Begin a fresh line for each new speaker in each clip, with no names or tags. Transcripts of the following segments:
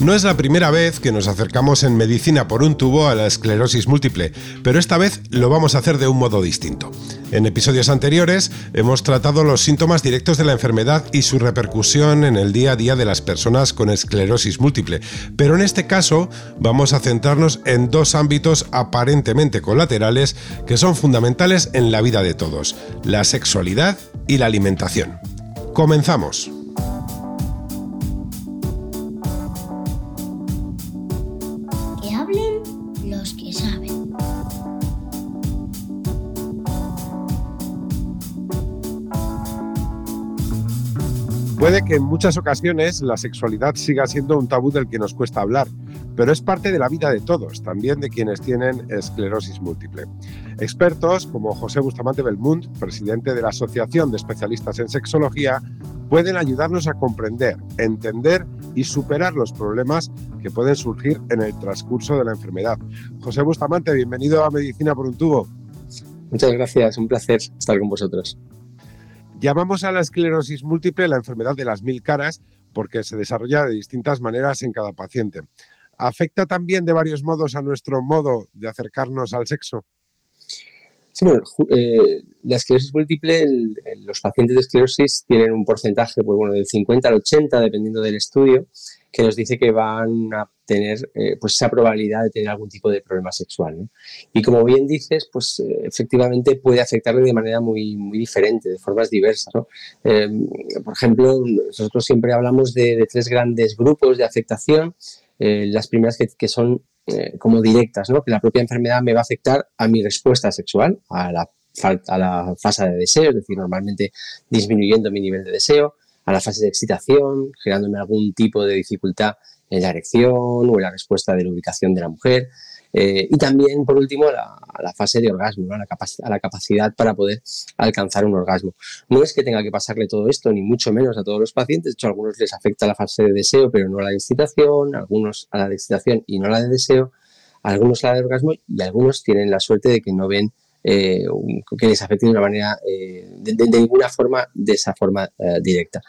No es la primera vez que nos acercamos en medicina por un tubo a la esclerosis múltiple, pero esta vez lo vamos a hacer de un modo distinto. En episodios anteriores hemos tratado los síntomas directos de la enfermedad y su repercusión en el día a día de las personas con esclerosis múltiple, pero en este caso vamos a centrarnos en dos ámbitos aparentemente colaterales que son fundamentales en la vida de todos, la sexualidad y la alimentación. Comenzamos. Puede que en muchas ocasiones la sexualidad siga siendo un tabú del que nos cuesta hablar, pero es parte de la vida de todos, también de quienes tienen esclerosis múltiple. Expertos como José Bustamante Belmund, presidente de la Asociación de Especialistas en Sexología, pueden ayudarnos a comprender, entender y superar los problemas que pueden surgir en el transcurso de la enfermedad. José Bustamante, bienvenido a Medicina por un tubo.
Muchas gracias, un placer estar con vosotros.
Llamamos a la esclerosis múltiple la enfermedad de las mil caras porque se desarrolla de distintas maneras en cada paciente. ¿Afecta también de varios modos a nuestro modo de acercarnos al sexo?
Sí, bueno, eh, la esclerosis múltiple, los pacientes de esclerosis tienen un porcentaje pues, bueno, del 50 al 80, dependiendo del estudio, que nos dice que van a tener eh, pues esa probabilidad de tener algún tipo de problema sexual. Y como bien dices, pues eh, efectivamente puede afectarle de manera muy, muy diferente, de formas diversas. por ejemplo, nosotros siempre hablamos de, tres grandes grupos de afectación. Las primeras que, que son eh, como directas, ¿no? que la propia enfermedad me va a afectar a mi respuesta sexual, a la, a la fase de deseo, es decir, normalmente disminuyendo mi nivel de deseo, a la fase de excitación, generándome algún tipo de dificultad en la erección o en la respuesta de la ubicación de la mujer, eh, y también, por último, a la, fase de orgasmo, a, la a, la capacidad para poder alcanzar un orgasmo. No es que tenga que pasarle todo esto, ni mucho menos a todos los pacientes. De hecho, a algunos les afecta la fase de deseo, pero no la de excitación, algunos a la de excitación y no la de deseo, algunos a la de orgasmo y algunos tienen la suerte de que no ven eh, que les afecte de una manera, eh, de, ninguna forma, de esa forma directa.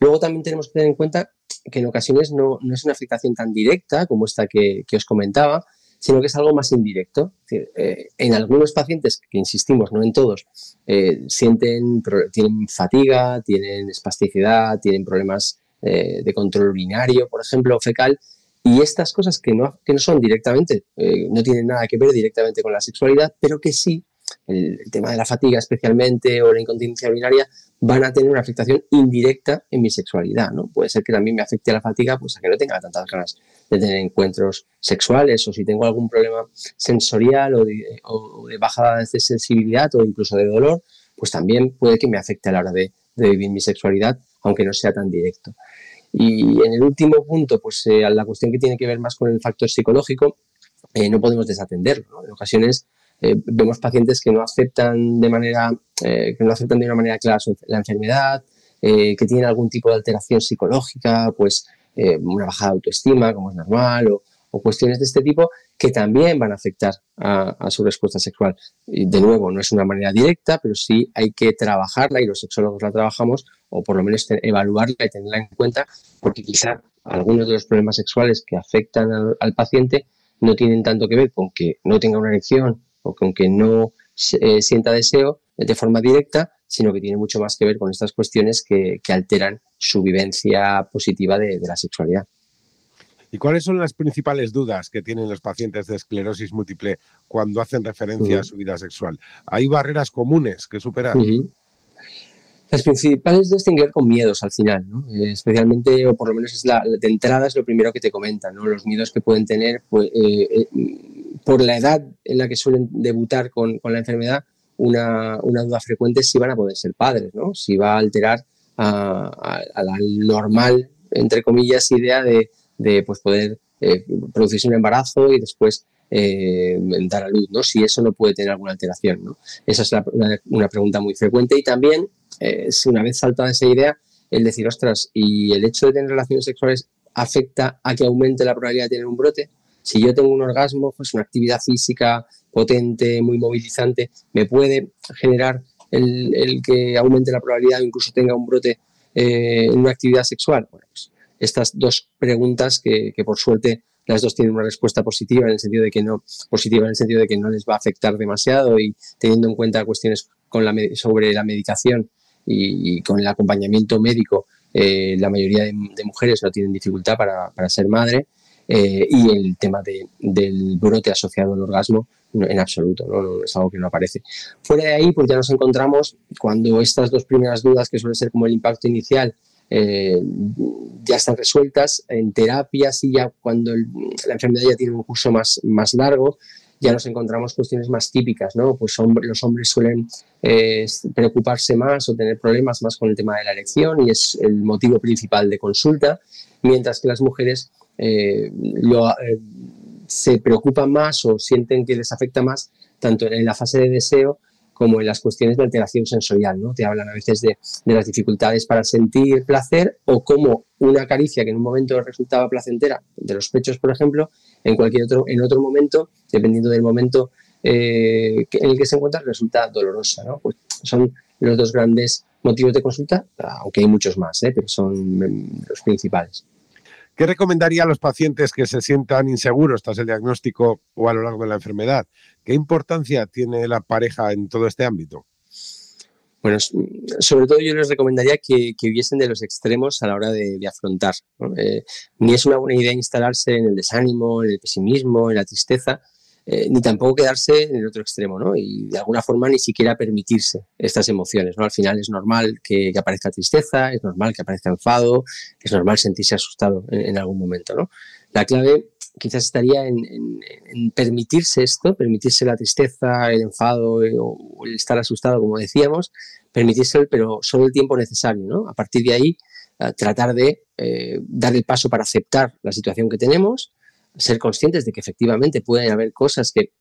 Luego también tenemos que tener en cuenta que en ocasiones no, no es una afectación tan directa como esta que, que os comentaba, sino que es algo más indirecto. Eh, en algunos pacientes, que insistimos, no en todos, eh, sienten, tienen fatiga, tienen espasticidad, tienen problemas eh, de control urinario, por ejemplo, fecal, y estas cosas que no, que no son directamente, no tienen nada que ver directamente con la sexualidad, pero que sí el, tema de la fatiga especialmente o la incontinencia urinaria van a tener una afectación indirecta en mi sexualidad, ¿no? Puede ser que también me afecte la fatiga, pues a que no tenga tantas ganas de tener encuentros sexuales o si tengo algún problema sensorial o de, bajada de sensibilidad o incluso de dolor, pues también puede que me afecte a la hora de, vivir mi sexualidad, aunque no sea tan directo. Y en el último punto, pues eh, la cuestión que tiene que ver más con el factor psicológico, eh, no podemos desatenderlo. En ocasiones eh, vemos pacientes que no aceptan de manera, eh, que no aceptan de una manera clara la enfermedad, eh, que tienen algún tipo de alteración psicológica, pues una bajada autoestima, como es normal, o, cuestiones de este tipo que también van a afectar a, su respuesta sexual. De nuevo, no es una manera directa, pero sí hay que trabajarla y los sexólogos la trabajamos, o por lo menos evaluarla y tenerla en cuenta, porque quizá algunos de los problemas sexuales que afectan al paciente no tienen tanto que ver con que no tenga una erección o que aunque no eh, sienta deseo de forma directa, sino que tiene mucho más que ver con estas cuestiones que, alteran su vivencia positiva de, la sexualidad.
¿Y cuáles son las principales dudas que tienen los pacientes de esclerosis múltiple cuando hacen referencia a su vida sexual? ¿Hay barreras comunes que superar?
Las principales de tienen que ver con miedos al final, ¿no? Eh, especialmente, o por lo menos es la, de entrada es lo primero que te comentan, ¿no? los miedos que pueden tener pues, eh, eh, por la edad en la que suelen debutar con, la enfermedad, una, duda frecuente es si van a poder ser padres, ¿no? si va a alterar a, la normal entre comillas, idea de, pues poder eh, producirse un embarazo y después eh, dar a luz, ¿no? Si eso no puede tener alguna alteración, ¿no? Esa es una, pregunta muy frecuente y también, eh, una vez saltada esa idea, el decir, ostras, ¿y el hecho de tener relaciones sexuales afecta a que aumente la probabilidad de tener un brote? Si yo tengo un orgasmo, pues una actividad física potente, muy movilizante, me puede generar el, que aumente la probabilidad o incluso tenga un brote eh, en una actividad sexual. Bueno, pues estas dos preguntas que, por suerte las dos tienen una respuesta positiva en el sentido de que no positiva en el sentido de que no les va a afectar demasiado y teniendo en cuenta cuestiones con la, sobre la medicación y, con el acompañamiento médico eh, la mayoría de, mujeres no tienen dificultad para, para ser madre eh, y el tema del brote asociado al orgasmo en absoluto, es algo que no aparece. Fuera de ahí, pues ya nos encontramos cuando estas dos primeras dudas, que suele ser como el impacto inicial, eh, ya están resueltas en terapias y ya cuando la enfermedad ya tiene un curso más, más largo, ya nos encontramos cuestiones más típicas, ¿no? Pues los hombres suelen eh, preocuparse más o tener problemas más con el tema de la elección y es el motivo principal de consulta, mientras que las mujeres eh, lo, se preocupan más o sienten que les afecta más tanto en la fase de deseo como en las cuestiones de alteración sensorial, ¿no? Te hablan a veces de, las dificultades para sentir placer o como una caricia que en un momento resultaba placentera, de los pechos, por ejemplo, en cualquier otro, en otro momento, dependiendo del momento eh, en el que se encuentra, resulta dolorosa, ¿no? Pues son los dos grandes motivos de consulta, aunque hay muchos más, ¿eh? pero son mm, los principales.
¿Qué recomendaría a los pacientes que se sientan inseguros tras el diagnóstico o a lo largo de la enfermedad? ¿Qué importancia tiene la pareja en todo este ámbito?
Bueno, sobre todo yo les recomendaría que, hubiesen de los extremos a la hora de, afrontar. Eh, ni es una buena idea instalarse en el desánimo, en el pesimismo, en la tristeza, eh, ni tampoco quedarse en el otro extremo, ¿no? Y de alguna forma ni siquiera permitirse estas emociones, ¿no? Al final es normal que, aparezca tristeza, es normal que aparezca enfado, es normal sentirse asustado en, algún momento, ¿no? La clave quizás estaría en, permitirse esto, permitirse la tristeza, el enfado eh, o el estar asustado, como decíamos, permitirse, pero solo el tiempo necesario, ¿no? A partir de ahí, eh, tratar de dar el paso para aceptar la situación que tenemos, ser conscientes de que efectivamente pueden haber cosas que,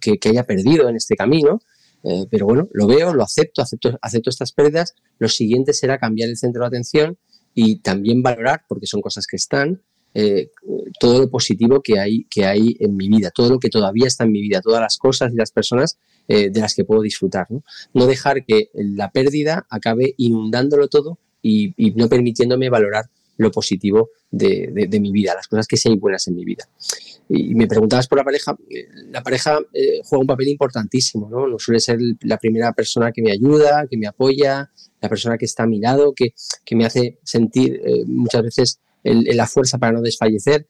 que, haya perdido en este camino, eh, pero bueno, lo veo, lo acepto, acepto, acepto estas pérdidas. Lo siguiente será cambiar el centro de atención y también valorar, porque son cosas que están, eh, todo lo positivo que hay, que hay en mi vida, todo lo que todavía está en mi vida, todas las cosas y las personas eh, de las que puedo disfrutar. ¿no? dejar que la pérdida acabe inundándolo todo y no permitiéndome valorar lo positivo de, mi vida, las cosas que sean buenas en mi vida. Y me preguntabas por la pareja, eh, la pareja eh, juega un papel importantísimo, ¿no? Suele ser la primera persona que me ayuda, que me apoya, la persona que está a mi lado, que, me hace sentir eh, muchas veces la fuerza para no desfallecer.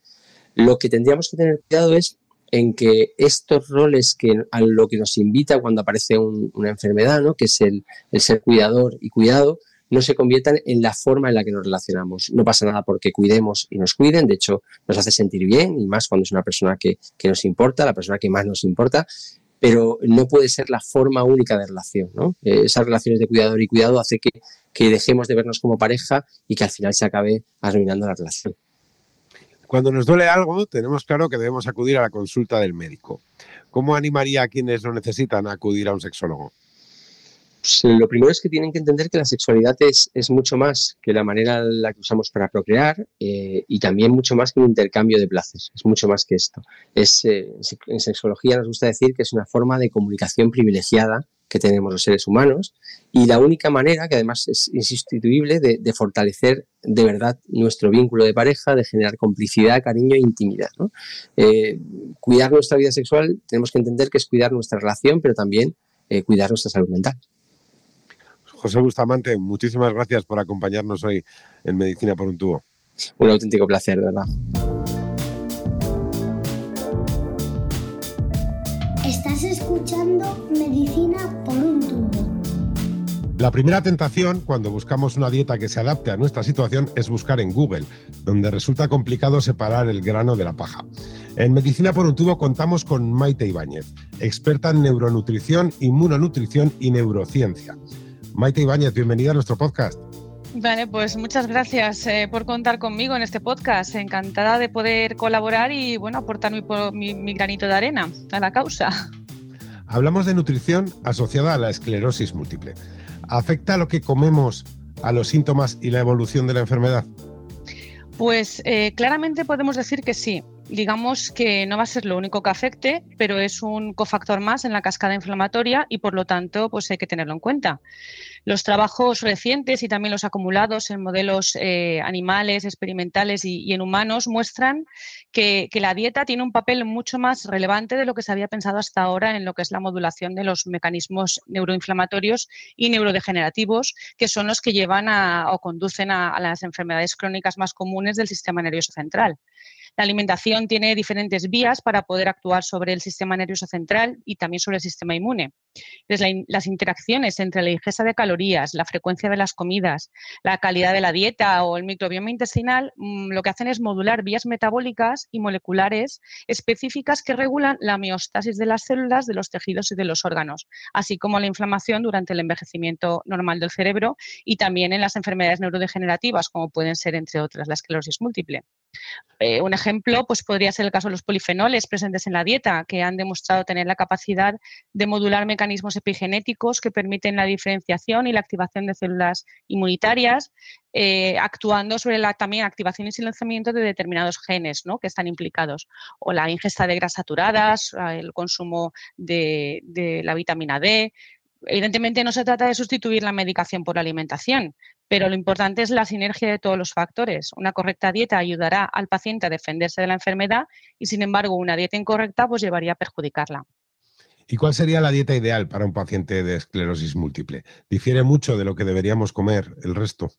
Lo que tendríamos que tener cuidado es en que estos roles que a lo que nos invita cuando aparece una enfermedad, ¿no? que es el ser cuidador y cuidado, no se conviertan en la forma en la que nos relacionamos. No pasa nada porque cuidemos y nos cuiden, de hecho nos hace sentir bien y más cuando es una persona que, nos importa, la persona que más nos importa, pero no puede ser la forma única de relación. ¿no? Eh, esas relaciones de cuidador y cuidado hace que, que dejemos de vernos como pareja y que al final se acabe arruinando la relación.
Cuando nos duele algo, tenemos claro que debemos acudir a la consulta del médico. ¿Cómo animaría a quienes lo necesitan a acudir a un sexólogo?
Pues, eh, lo primero es que tienen que entender que la sexualidad es, mucho más que la manera en la que usamos para procrear eh, y también mucho más que un intercambio de places. Es mucho más que esto. Es, eh, en sexología nos gusta decir que es una forma de comunicación privilegiada que tenemos los seres humanos y la única manera, que además es insustituible, de, fortalecer de verdad nuestro vínculo de pareja, de generar complicidad, cariño e intimidad. cuidar nuestra vida sexual tenemos que entender que es cuidar nuestra relación, pero también cuidar nuestra salud mental.
José Bustamante, muchísimas gracias por acompañarnos hoy en Medicina por un tubo.
Un auténtico placer, de verdad.
Estás escuchando Medicina por un tubo.
La primera tentación cuando buscamos una dieta que se adapte a nuestra situación es buscar en Google, donde resulta complicado separar el grano de la paja. En Medicina por un tubo contamos con Maite Ibáñez, experta en neuronutrición, inmunonutrición y neurociencia. Maite Ibáñez, bienvenida a nuestro podcast.
Vale, pues muchas gracias eh, por contar conmigo en este podcast. Encantada de poder colaborar y bueno, aportar mi, mi granito de arena a la causa.
Hablamos de nutrición asociada a la esclerosis múltiple. ¿Afecta lo que comemos a los síntomas y la evolución de la enfermedad?
Pues eh, claramente podemos decir que sí digamos que no va a ser lo único que afecte, pero es un cofactor más en la cascada inflamatoria y por lo tanto pues hay que tenerlo en cuenta. Los trabajos recientes y también los acumulados en modelos eh, animales, experimentales y, en humanos muestran que, la dieta tiene un papel mucho más relevante de lo que se había pensado hasta ahora en lo que es la modulación de los mecanismos neuroinflamatorios y neurodegenerativos, que son los que llevan o conducen a las enfermedades crónicas más comunes del sistema nervioso central. La alimentación tiene diferentes vías para poder actuar sobre el sistema nervioso central y también sobre el sistema inmune. las interacciones entre la ingesta de calorías, la frecuencia de las comidas, la calidad de la dieta o el microbioma intestinal mm, lo que hacen es modular vías metabólicas y moleculares específicas que regulan la homeostasis de las células, de los tejidos y de los órganos, así como la inflamación durante el envejecimiento normal del cerebro y también en las enfermedades neurodegenerativas, como pueden ser, entre otras, la esclerosis múltiple. Eh, pues podría ser el caso de los polifenoles presentes en la dieta, que han demostrado tener la capacidad de modular mecanismos epigenéticos que permiten la diferenciación y la activación de células inmunitarias, eh, actuando sobre la también activación y silenciamiento de determinados genes que están implicados, o la ingesta de grasas saturadas, el consumo de, de la vitamina D, Evidentemente no se trata de sustituir la medicación por la alimentación, pero lo importante es la sinergia de todos los factores. Una correcta dieta ayudará al paciente a defenderse de la enfermedad y, sin embargo, una dieta incorrecta pues llevaría a perjudicarla.
¿Y cuál sería la dieta ideal para un paciente de esclerosis múltiple? ¿Difiere mucho de lo que deberíamos comer el resto?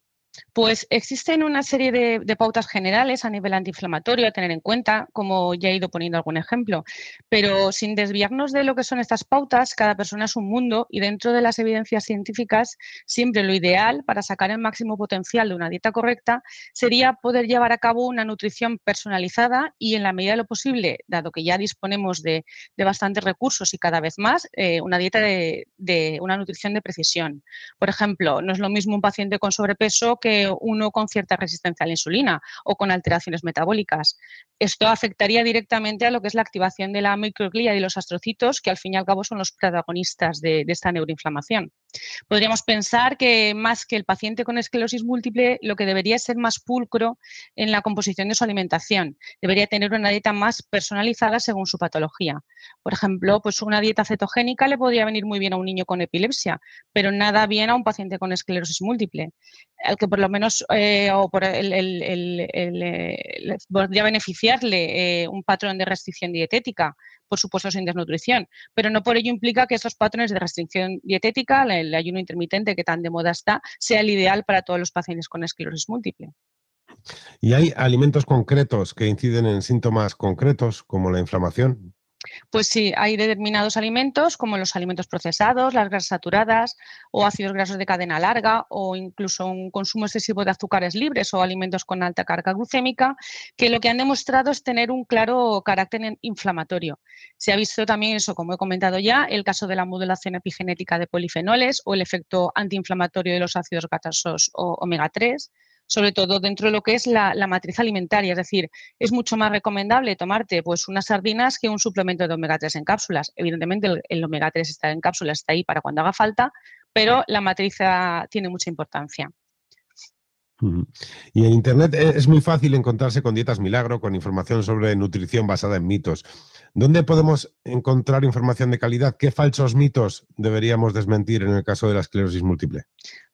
Pues existen una serie de, pautas generales a nivel antiinflamatorio a tener en cuenta, como ya he ido poniendo algún ejemplo, pero sin desviarnos de lo que son estas pautas, cada persona es un mundo y dentro de las evidencias científicas, siempre lo ideal para sacar el máximo potencial de una dieta correcta sería poder llevar a cabo una nutrición personalizada y en la medida de lo posible, dado que ya disponemos de, bastantes recursos y cada vez más, eh, una dieta de, de una nutrición de precisión. Por ejemplo, no es lo mismo un paciente con sobrepeso que uno con cierta resistencia a la insulina o con alteraciones metabólicas. Esto afectaría directamente a lo que es la activación de la microglía y los astrocitos, que al fin y al cabo son los protagonistas de, esta neuroinflamación. Podríamos pensar que más que el paciente con esclerosis múltiple, lo que debería ser más pulcro en la composición de su alimentación. Debería tener una dieta más personalizada según su patología. Por ejemplo, pues una dieta cetogénica le podría venir muy bien a un niño con epilepsia, pero nada bien a un paciente con esclerosis múltiple al que por lo menos eh, o por el, eh, podría beneficiarle eh, un patrón de restricción dietética, por supuesto sin desnutrición, pero no por ello implica que esos patrones de restricción dietética, el ayuno intermitente que tan de moda está, sea el ideal para todos los pacientes con esclerosis múltiple.
¿Y hay alimentos concretos que inciden en síntomas concretos como la inflamación?
Pues sí, hay determinados alimentos como los alimentos procesados, las grasas saturadas o ácidos grasos de cadena larga o incluso un consumo excesivo de azúcares libres o alimentos con alta carga glucémica que lo que han demostrado es tener un claro carácter inflamatorio. Se ha visto también eso, como he comentado ya, el caso de la modulación epigenética de polifenoles o el efecto antiinflamatorio de los ácidos grasos o omega 3 sobre todo dentro de lo que es la, matriz alimentaria. Es decir, es mucho más recomendable tomarte pues, unas sardinas que un suplemento de omega 3 en cápsulas. Evidentemente, el, omega 3 está en cápsulas, está ahí para cuando haga falta, pero la matriz ah, tiene mucha importancia.
Y en Internet e, es muy fácil encontrarse con dietas milagro, con información sobre nutrición basada en mitos. ¿Dónde podemos encontrar información de calidad? ¿Qué falsos mitos deberíamos desmentir en el caso de la esclerosis múltiple?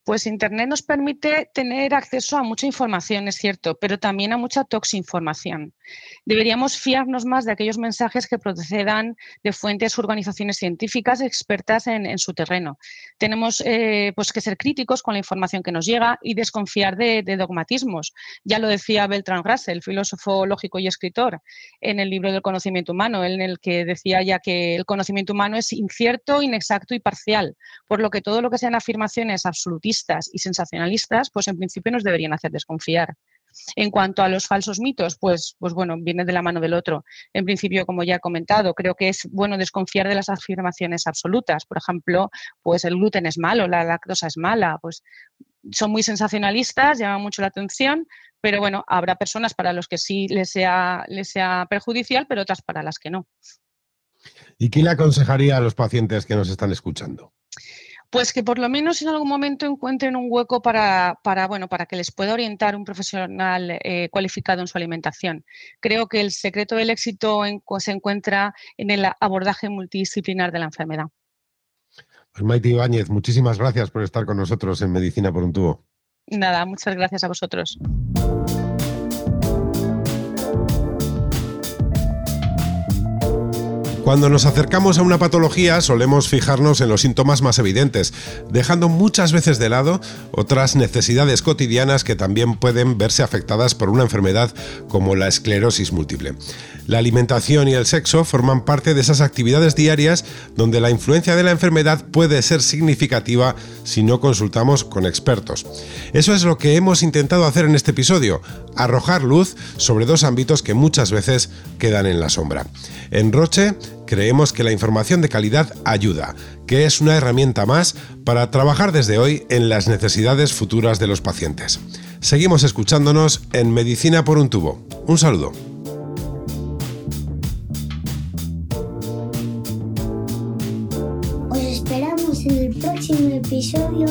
Pues Internet nos permite tener acceso a mucha información, es cierto, pero también a mucha toxinformación. Deberíamos fiarnos más de aquellos mensajes que procedan de fuentes organizaciones científicas expertas en, su terreno. Tenemos eh, pues que ser críticos con la información que nos llega y desconfiar de, dogmatismos. Ya lo decía Beltrán Russell, filósofo lógico y escritor, en el libro del conocimiento humano, en el que decía ya que el conocimiento humano es incierto, inexacto y parcial, por lo que todo lo que sean afirmaciones absolutistas y sensacionalistas, pues en principio nos deberían hacer desconfiar. En cuanto a los falsos mitos, pues, pues bueno, viene de la mano del otro. En principio, como ya he comentado, creo que es bueno desconfiar de las afirmaciones absolutas. Por ejemplo, pues el gluten es malo, la lactosa es mala, pues son muy sensacionalistas, llaman mucho la atención, pero bueno, habrá personas para los que sí les sea, les sea perjudicial, pero otras para las que no.
¿Y qué le aconsejaría a los pacientes que nos están escuchando?
Pues que por lo menos en algún momento encuentren un hueco para, para bueno, para que les pueda orientar un profesional eh, cualificado en su alimentación. Creo que el secreto del éxito se encuentra en el abordaje multidisciplinar de la enfermedad.
Pues Maite Ibáñez, muchísimas gracias por estar con nosotros en Medicina por un tubo.
Nada, muchas gracias a vosotros.
Cuando nos acercamos a una patología solemos fijarnos en los síntomas más evidentes, dejando muchas veces de lado otras necesidades cotidianas que también pueden verse afectadas por una enfermedad como la esclerosis múltiple. La alimentación y el sexo forman parte de esas actividades diarias donde la influencia de la enfermedad puede ser significativa si no consultamos con expertos. Eso es lo que hemos intentado hacer en este episodio, arrojar luz sobre dos ámbitos que muchas veces quedan en la sombra. En Roche creemos que la información de calidad ayuda, que es una herramienta más para trabajar desde hoy en las necesidades futuras de los pacientes. Seguimos escuchándonos en Medicina por un tubo. Un saludo.
Os esperamos en el próximo episodio